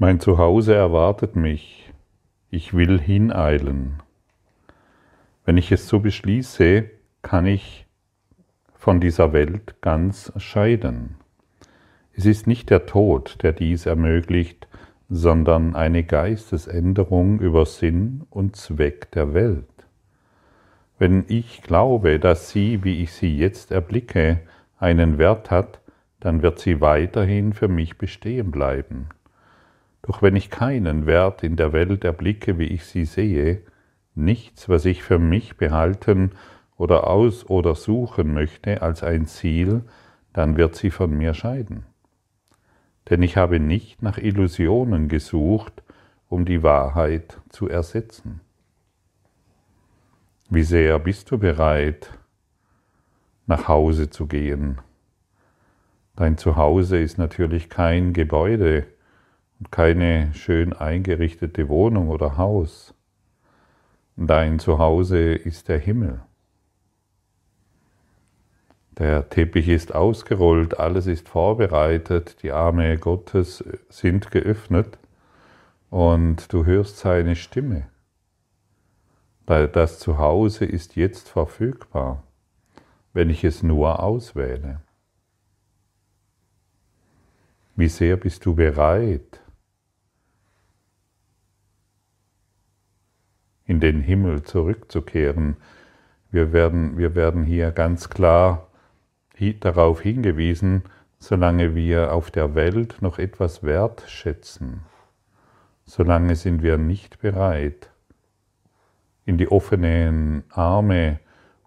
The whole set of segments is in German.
Mein Zuhause erwartet mich. Ich will hineilen. Wenn ich es so beschließe, kann ich von dieser Welt ganz scheiden. Es ist nicht der Tod, der dies ermöglicht, sondern eine Geistesänderung über Sinn und Zweck der Welt. Wenn ich glaube, dass sie, wie ich sie jetzt erblicke, einen Wert hat, dann wird sie weiterhin für mich bestehen bleiben. Doch wenn ich keinen Wert in der Welt erblicke, wie ich sie sehe, nichts, was ich für mich behalten oder aus oder suchen möchte als ein Ziel, dann wird sie von mir scheiden. Denn ich habe nicht nach Illusionen gesucht, um die Wahrheit zu ersetzen. Wie sehr bist du bereit, nach Hause zu gehen? Dein Zuhause ist natürlich kein Gebäude, und keine schön eingerichtete Wohnung oder Haus. Dein Zuhause ist der Himmel. Der Teppich ist ausgerollt, alles ist vorbereitet, die Arme Gottes sind geöffnet und du hörst seine Stimme. Das Zuhause ist jetzt verfügbar, wenn ich es nur auswähle. Wie sehr bist du bereit, in den Himmel zurückzukehren. Wir werden, wir werden hier ganz klar darauf hingewiesen, solange wir auf der Welt noch etwas wertschätzen, solange sind wir nicht bereit, in die offenen Arme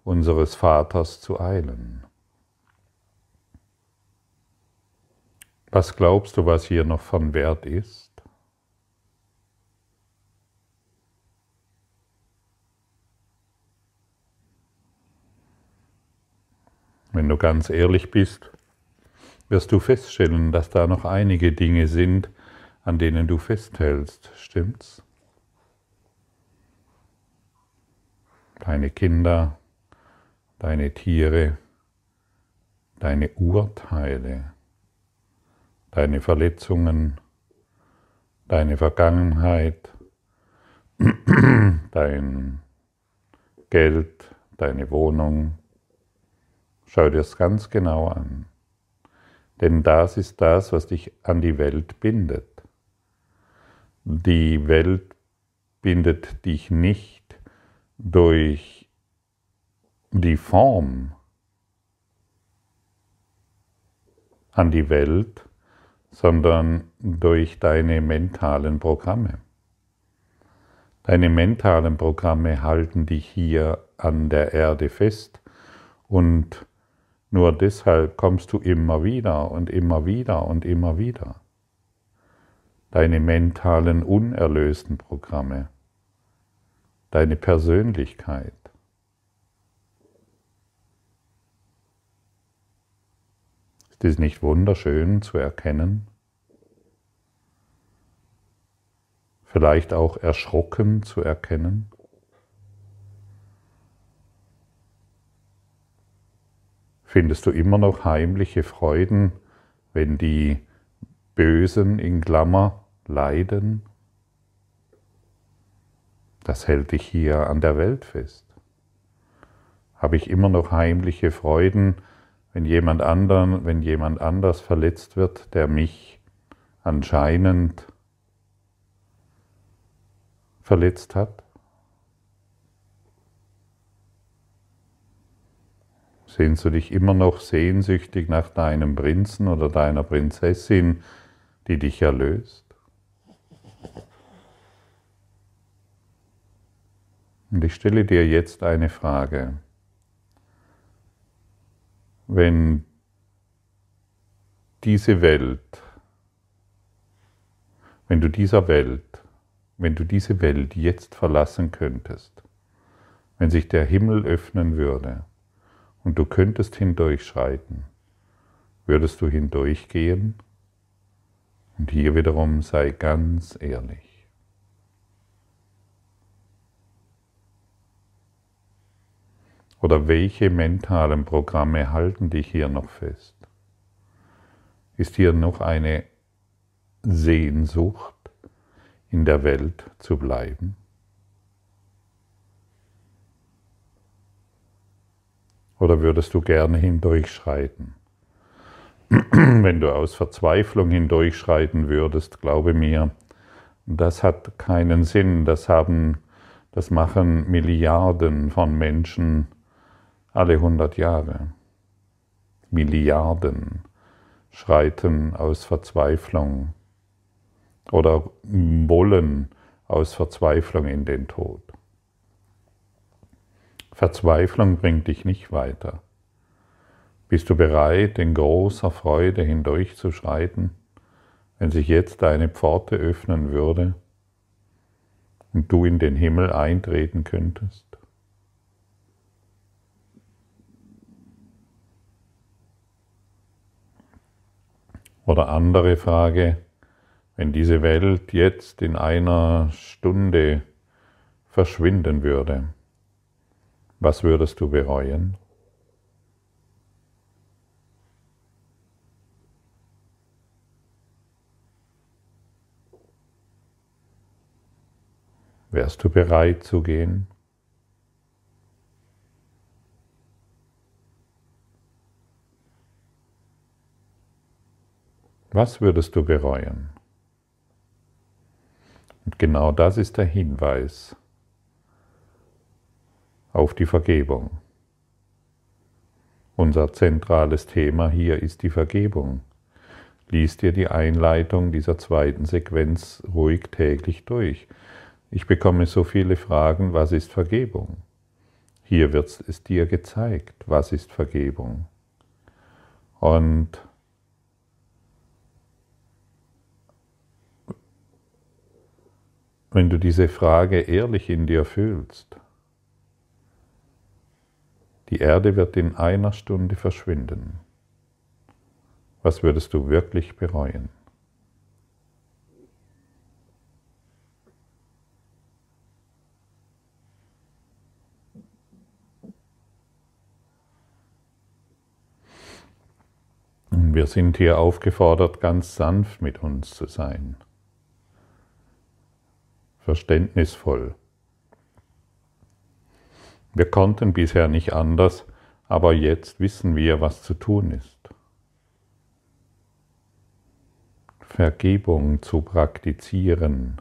unseres Vaters zu eilen. Was glaubst du, was hier noch von Wert ist? Wenn du ganz ehrlich bist, wirst du feststellen, dass da noch einige Dinge sind, an denen du festhältst. Stimmt's? Deine Kinder, deine Tiere, deine Urteile, deine Verletzungen, deine Vergangenheit, dein Geld, deine Wohnung, Schau dir es ganz genau an. Denn das ist das, was dich an die Welt bindet. Die Welt bindet dich nicht durch die Form an die Welt, sondern durch deine mentalen Programme. Deine mentalen Programme halten dich hier an der Erde fest und nur deshalb kommst du immer wieder und immer wieder und immer wieder. Deine mentalen unerlösten Programme, deine Persönlichkeit. Ist es nicht wunderschön zu erkennen? Vielleicht auch erschrocken zu erkennen? Findest du immer noch heimliche Freuden, wenn die Bösen in Klammer leiden? Das hält dich hier an der Welt fest. Habe ich immer noch heimliche Freuden, wenn jemand anderen, wenn jemand anders verletzt wird, der mich anscheinend verletzt hat? Sehnst du dich immer noch sehnsüchtig nach deinem Prinzen oder deiner Prinzessin, die dich erlöst? Und ich stelle dir jetzt eine Frage. Wenn diese Welt, wenn du dieser Welt, wenn du diese Welt jetzt verlassen könntest, wenn sich der Himmel öffnen würde, und du könntest hindurchschreiten, würdest du hindurchgehen? Und hier wiederum sei ganz ehrlich. Oder welche mentalen Programme halten dich hier noch fest? Ist hier noch eine Sehnsucht in der Welt zu bleiben? Oder würdest du gerne hindurchschreiten? Wenn du aus Verzweiflung hindurchschreiten würdest, glaube mir, das hat keinen Sinn. Das haben, das machen Milliarden von Menschen alle 100 Jahre. Milliarden schreiten aus Verzweiflung oder wollen aus Verzweiflung in den Tod. Verzweiflung bringt dich nicht weiter. Bist du bereit, in großer Freude hindurchzuschreiten, wenn sich jetzt deine Pforte öffnen würde und du in den Himmel eintreten könntest? Oder andere Frage, wenn diese Welt jetzt in einer Stunde verschwinden würde, was würdest du bereuen? Wärst du bereit zu gehen? Was würdest du bereuen? Und genau das ist der Hinweis auf die Vergebung. Unser zentrales Thema hier ist die Vergebung. Lies dir die Einleitung dieser zweiten Sequenz ruhig täglich durch. Ich bekomme so viele Fragen, was ist Vergebung? Hier wird es dir gezeigt, was ist Vergebung. Und wenn du diese Frage ehrlich in dir fühlst, die Erde wird in einer Stunde verschwinden. Was würdest du wirklich bereuen? wir sind hier aufgefordert, ganz sanft mit uns zu sein verständnisvoll. Wir konnten bisher nicht anders, aber jetzt wissen wir, was zu tun ist. Vergebung zu praktizieren,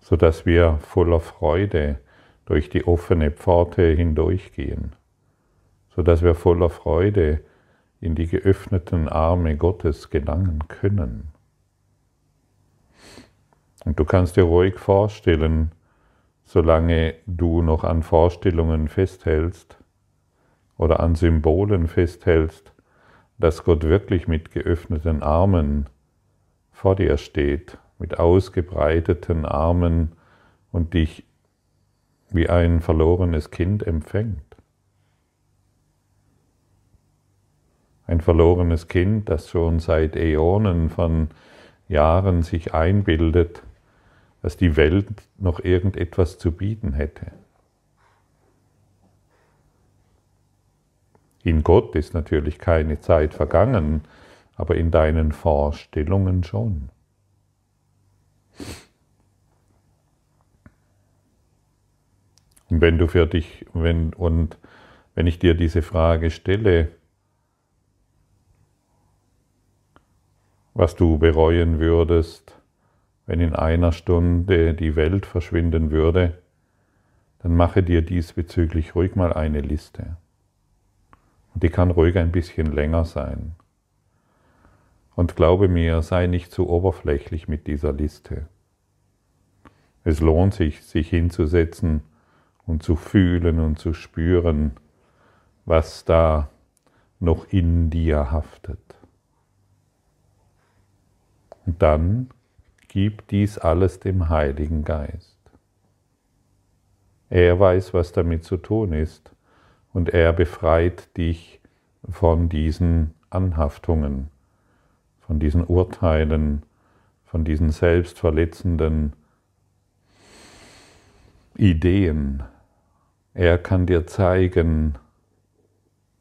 sodass wir voller Freude durch die offene Pforte hindurchgehen, sodass wir voller Freude in die geöffneten Arme Gottes gelangen können. Und du kannst dir ruhig vorstellen, solange du noch an Vorstellungen festhältst oder an Symbolen festhältst, dass Gott wirklich mit geöffneten Armen vor dir steht, mit ausgebreiteten Armen und dich wie ein verlorenes Kind empfängt. Ein verlorenes Kind, das schon seit Äonen von Jahren sich einbildet, dass die Welt noch irgendetwas zu bieten hätte. In Gott ist natürlich keine Zeit vergangen, aber in deinen Vorstellungen schon. Und wenn du für dich, wenn, und wenn ich dir diese Frage stelle, was du bereuen würdest, wenn in einer Stunde die Welt verschwinden würde, dann mache dir diesbezüglich ruhig mal eine Liste. Und die kann ruhig ein bisschen länger sein. Und glaube mir, sei nicht zu oberflächlich mit dieser Liste. Es lohnt sich, sich hinzusetzen und zu fühlen und zu spüren, was da noch in dir haftet. Und dann Gib dies alles dem Heiligen Geist. Er weiß, was damit zu tun ist, und er befreit dich von diesen Anhaftungen, von diesen Urteilen, von diesen selbstverletzenden Ideen. Er kann dir zeigen,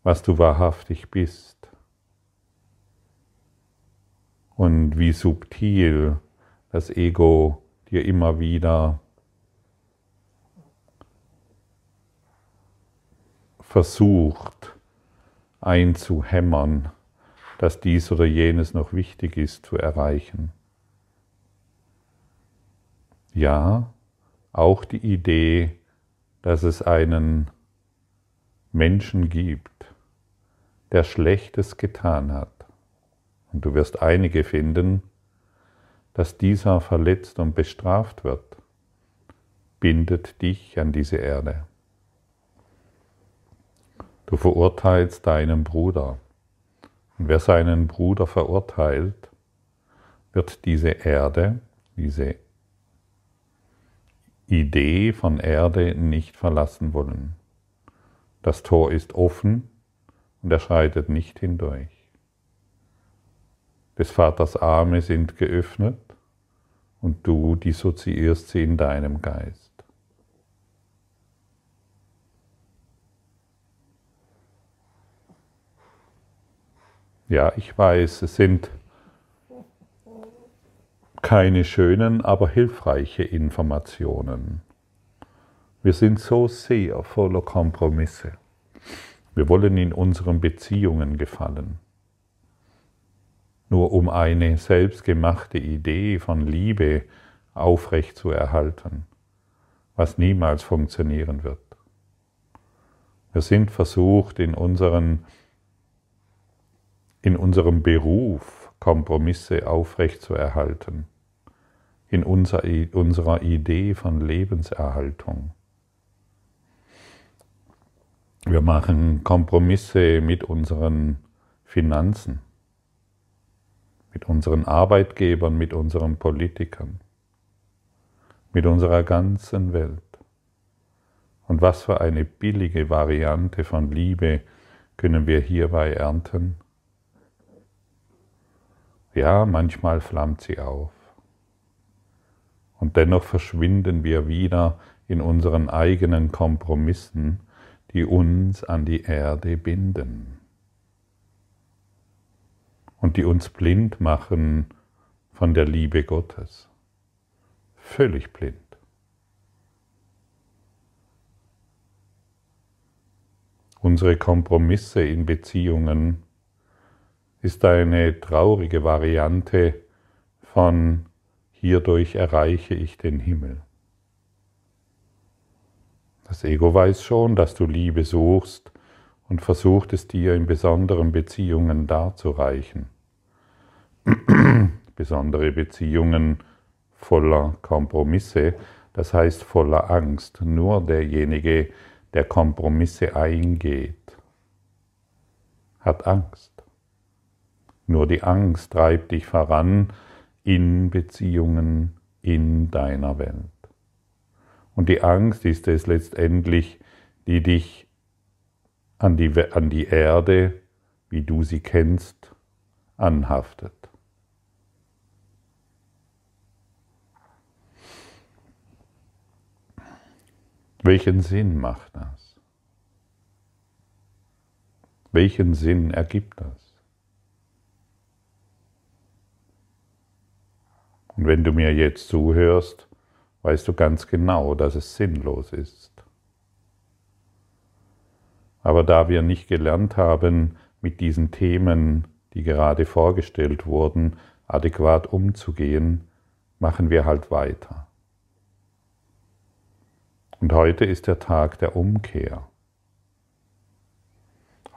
was du wahrhaftig bist und wie subtil das Ego dir immer wieder versucht einzuhämmern, dass dies oder jenes noch wichtig ist zu erreichen. Ja, auch die Idee, dass es einen Menschen gibt, der Schlechtes getan hat. Und du wirst einige finden, dass dieser verletzt und bestraft wird, bindet dich an diese Erde. Du verurteilst deinen Bruder. Und wer seinen Bruder verurteilt, wird diese Erde, diese Idee von Erde nicht verlassen wollen. Das Tor ist offen und er schreitet nicht hindurch. Des Vaters Arme sind geöffnet und du dissoziierst sie in deinem Geist. Ja, ich weiß, es sind keine schönen, aber hilfreiche Informationen. Wir sind so sehr voller Kompromisse. Wir wollen in unseren Beziehungen gefallen. Nur um eine selbstgemachte Idee von Liebe aufrecht zu erhalten, was niemals funktionieren wird. Wir sind versucht, in, unseren, in unserem Beruf Kompromisse aufrecht zu erhalten in unser, unserer Idee von Lebenserhaltung. Wir machen Kompromisse mit unseren Finanzen, mit unseren Arbeitgebern, mit unseren Politikern, mit unserer ganzen Welt. Und was für eine billige Variante von Liebe können wir hierbei ernten? Ja, manchmal flammt sie auf. Und dennoch verschwinden wir wieder in unseren eigenen Kompromissen, die uns an die Erde binden und die uns blind machen von der Liebe Gottes. Völlig blind. Unsere Kompromisse in Beziehungen ist eine traurige Variante von hierdurch erreiche ich den Himmel. Das Ego weiß schon, dass du Liebe suchst und versucht es dir in besonderen Beziehungen darzureichen. Besondere Beziehungen voller Kompromisse, das heißt voller Angst. Nur derjenige, der Kompromisse eingeht, hat Angst. Nur die Angst treibt dich voran, in Beziehungen in deiner Welt. Und die Angst ist es letztendlich, die dich an die, an die Erde, wie du sie kennst, anhaftet. Welchen Sinn macht das? Welchen Sinn ergibt das? Und wenn du mir jetzt zuhörst, weißt du ganz genau, dass es sinnlos ist. Aber da wir nicht gelernt haben, mit diesen Themen, die gerade vorgestellt wurden, adäquat umzugehen, machen wir halt weiter. Und heute ist der Tag der Umkehr.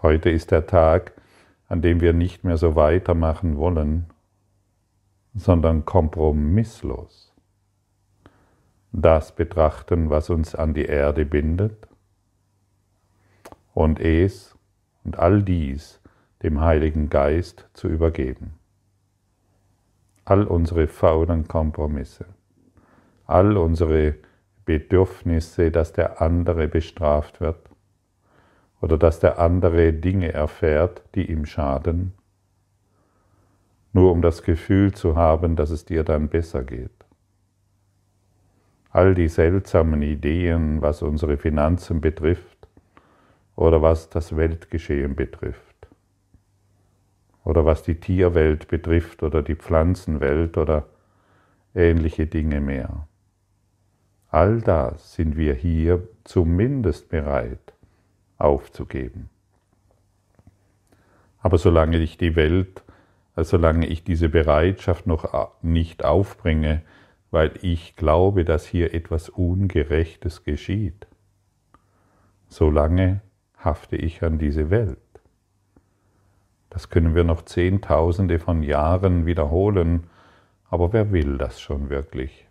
Heute ist der Tag, an dem wir nicht mehr so weitermachen wollen, sondern kompromisslos das betrachten, was uns an die Erde bindet und es und all dies dem Heiligen Geist zu übergeben. All unsere faulen Kompromisse, all unsere Bedürfnisse, dass der andere bestraft wird oder dass der andere Dinge erfährt, die ihm schaden, nur um das Gefühl zu haben, dass es dir dann besser geht. All die seltsamen Ideen, was unsere Finanzen betrifft oder was das Weltgeschehen betrifft oder was die Tierwelt betrifft oder die Pflanzenwelt oder ähnliche Dinge mehr. All das sind wir hier zumindest bereit aufzugeben. Aber solange ich die Welt, also solange ich diese Bereitschaft noch nicht aufbringe, weil ich glaube, dass hier etwas Ungerechtes geschieht, solange hafte ich an diese Welt. Das können wir noch Zehntausende von Jahren wiederholen, aber wer will das schon wirklich?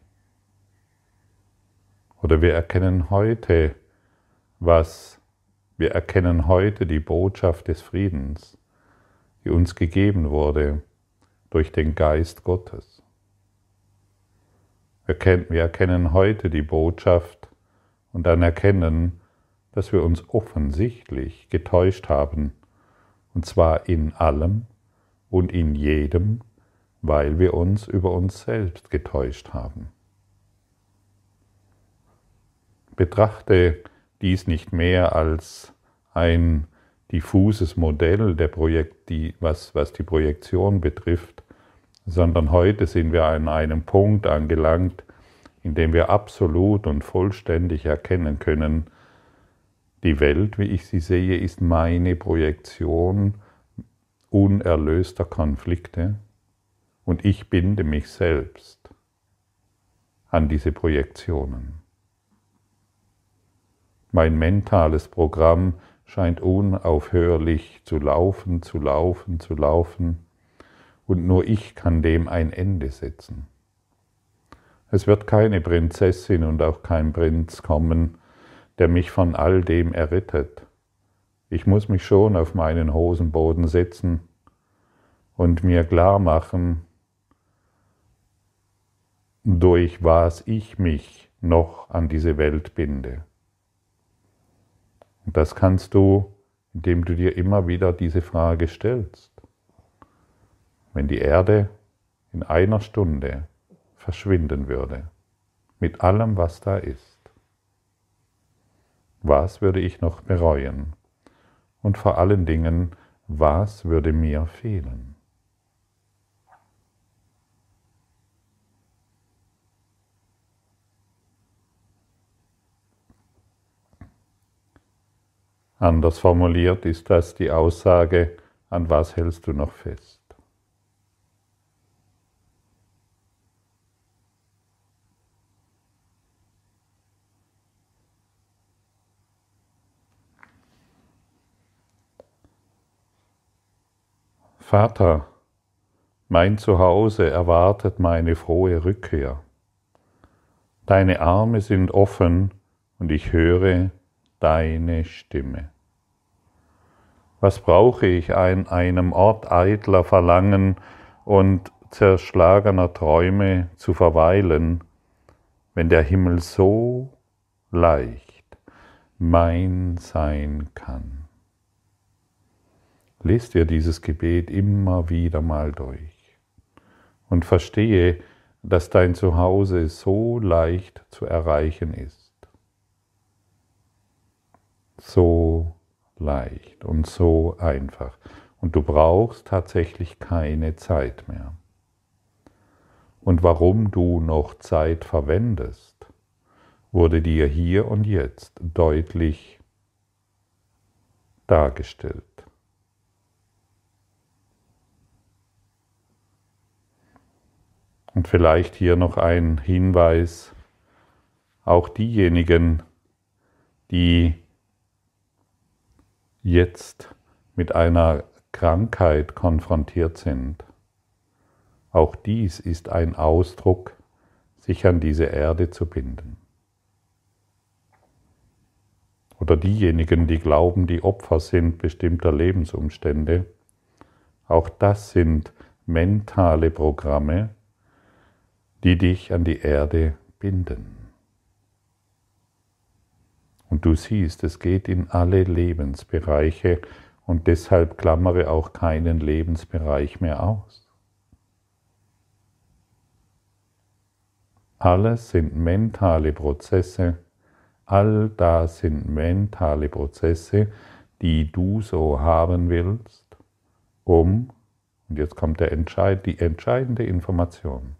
Oder wir erkennen heute, was wir erkennen heute die Botschaft des Friedens, die uns gegeben wurde durch den Geist Gottes. Wir erkennen heute die Botschaft und dann erkennen, dass wir uns offensichtlich getäuscht haben und zwar in allem und in jedem, weil wir uns über uns selbst getäuscht haben. Betrachte dies nicht mehr als ein diffuses Modell der Projekt, die, was, was die Projektion betrifft, sondern heute sind wir an einem Punkt angelangt, in dem wir absolut und vollständig erkennen können, die Welt, wie ich sie sehe, ist meine Projektion unerlöster Konflikte und ich binde mich selbst an diese Projektionen. Mein mentales Programm scheint unaufhörlich zu laufen, zu laufen, zu laufen, und nur ich kann dem ein Ende setzen. Es wird keine Prinzessin und auch kein Prinz kommen, der mich von all dem errettet. Ich muss mich schon auf meinen Hosenboden setzen und mir klar machen, durch was ich mich noch an diese Welt binde. Und das kannst du, indem du dir immer wieder diese Frage stellst. Wenn die Erde in einer Stunde verschwinden würde, mit allem, was da ist, was würde ich noch bereuen? Und vor allen Dingen, was würde mir fehlen? Anders formuliert ist das die Aussage, an was hältst du noch fest? Vater, mein Zuhause erwartet meine frohe Rückkehr. Deine Arme sind offen und ich höre deine Stimme. Was brauche ich an einem Ort eitler Verlangen und zerschlagener Träume zu verweilen, wenn der Himmel so leicht mein sein kann? Lest dir dieses Gebet immer wieder mal durch und verstehe, dass dein Zuhause so leicht zu erreichen ist. So leicht und so einfach. Und du brauchst tatsächlich keine Zeit mehr. Und warum du noch Zeit verwendest, wurde dir hier und jetzt deutlich dargestellt. Und vielleicht hier noch ein Hinweis, auch diejenigen, die jetzt mit einer Krankheit konfrontiert sind. Auch dies ist ein Ausdruck, sich an diese Erde zu binden. Oder diejenigen, die glauben, die Opfer sind bestimmter Lebensumstände. Auch das sind mentale Programme, die dich an die Erde binden. Und du siehst, es geht in alle Lebensbereiche und deshalb klammere auch keinen Lebensbereich mehr aus. Alles sind mentale Prozesse, all das sind mentale Prozesse, die du so haben willst, um, und jetzt kommt der Entscheid, die entscheidende Information,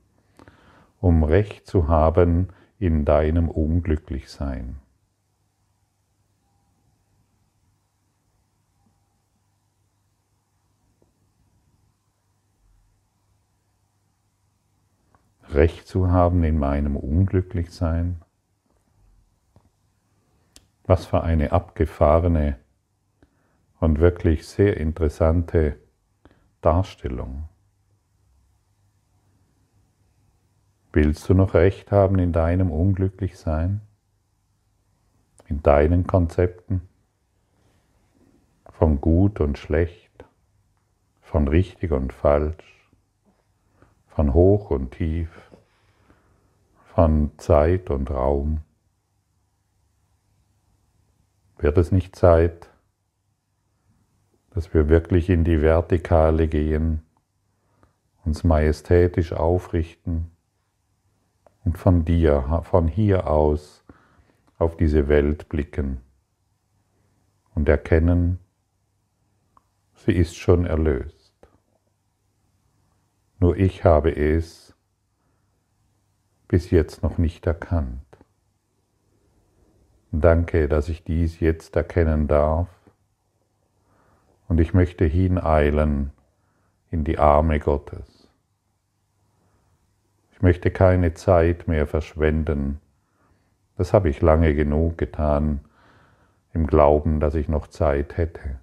um Recht zu haben in deinem Unglücklichsein. Recht zu haben in meinem Unglücklichsein? Was für eine abgefahrene und wirklich sehr interessante Darstellung. Willst du noch Recht haben in deinem Unglücklichsein? In deinen Konzepten? Von gut und schlecht? Von richtig und falsch? Von hoch und tief? Von Zeit und Raum? Wird es nicht Zeit, dass wir wirklich in die Vertikale gehen, uns majestätisch aufrichten und von dir, von hier aus auf diese Welt blicken und erkennen, sie ist schon erlöst. Nur ich habe es bis jetzt noch nicht erkannt. Danke, dass ich dies jetzt erkennen darf und ich möchte hineilen in die Arme Gottes. Ich möchte keine Zeit mehr verschwenden. Das habe ich lange genug getan, im Glauben, dass ich noch Zeit hätte.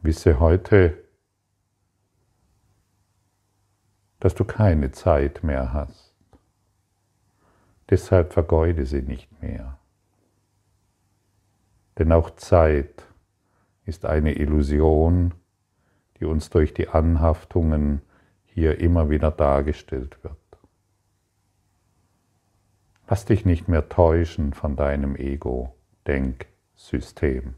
Wisse heute, dass du keine Zeit mehr hast. Deshalb vergeude sie nicht mehr. Denn auch Zeit ist eine Illusion, die uns durch die Anhaftungen hier immer wieder dargestellt wird. Lass dich nicht mehr täuschen von deinem Ego-Denksystem.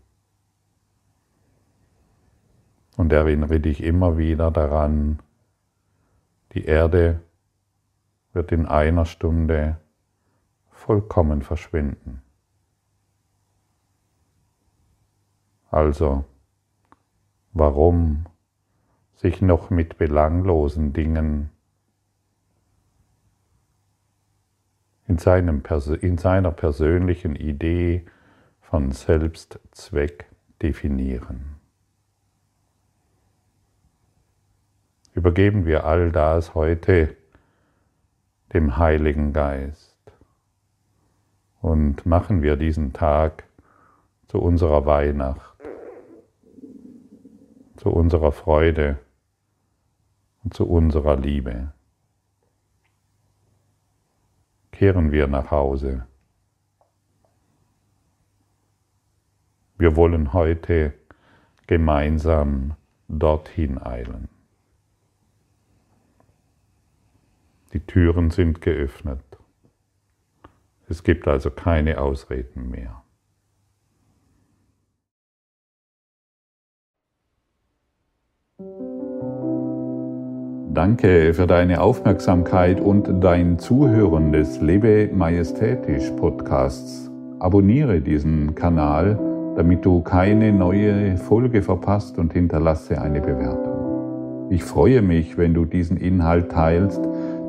Und erinnere dich immer wieder daran, die Erde wird in einer Stunde vollkommen verschwinden. Also, warum sich noch mit belanglosen Dingen in, seinem, in seiner persönlichen Idee von Selbstzweck definieren? Übergeben wir all das heute dem Heiligen Geist und machen wir diesen Tag zu unserer Weihnacht zu unserer Freude und zu unserer Liebe. Kehren wir nach Hause. Wir wollen heute gemeinsam dorthin eilen. Die Türen sind geöffnet. Es gibt also keine Ausreden mehr. Danke für deine Aufmerksamkeit und dein Zuhören des Lebe Majestätisch Podcasts. Abonniere diesen Kanal, damit du keine neue Folge verpasst und hinterlasse eine Bewertung. Ich freue mich, wenn du diesen Inhalt teilst,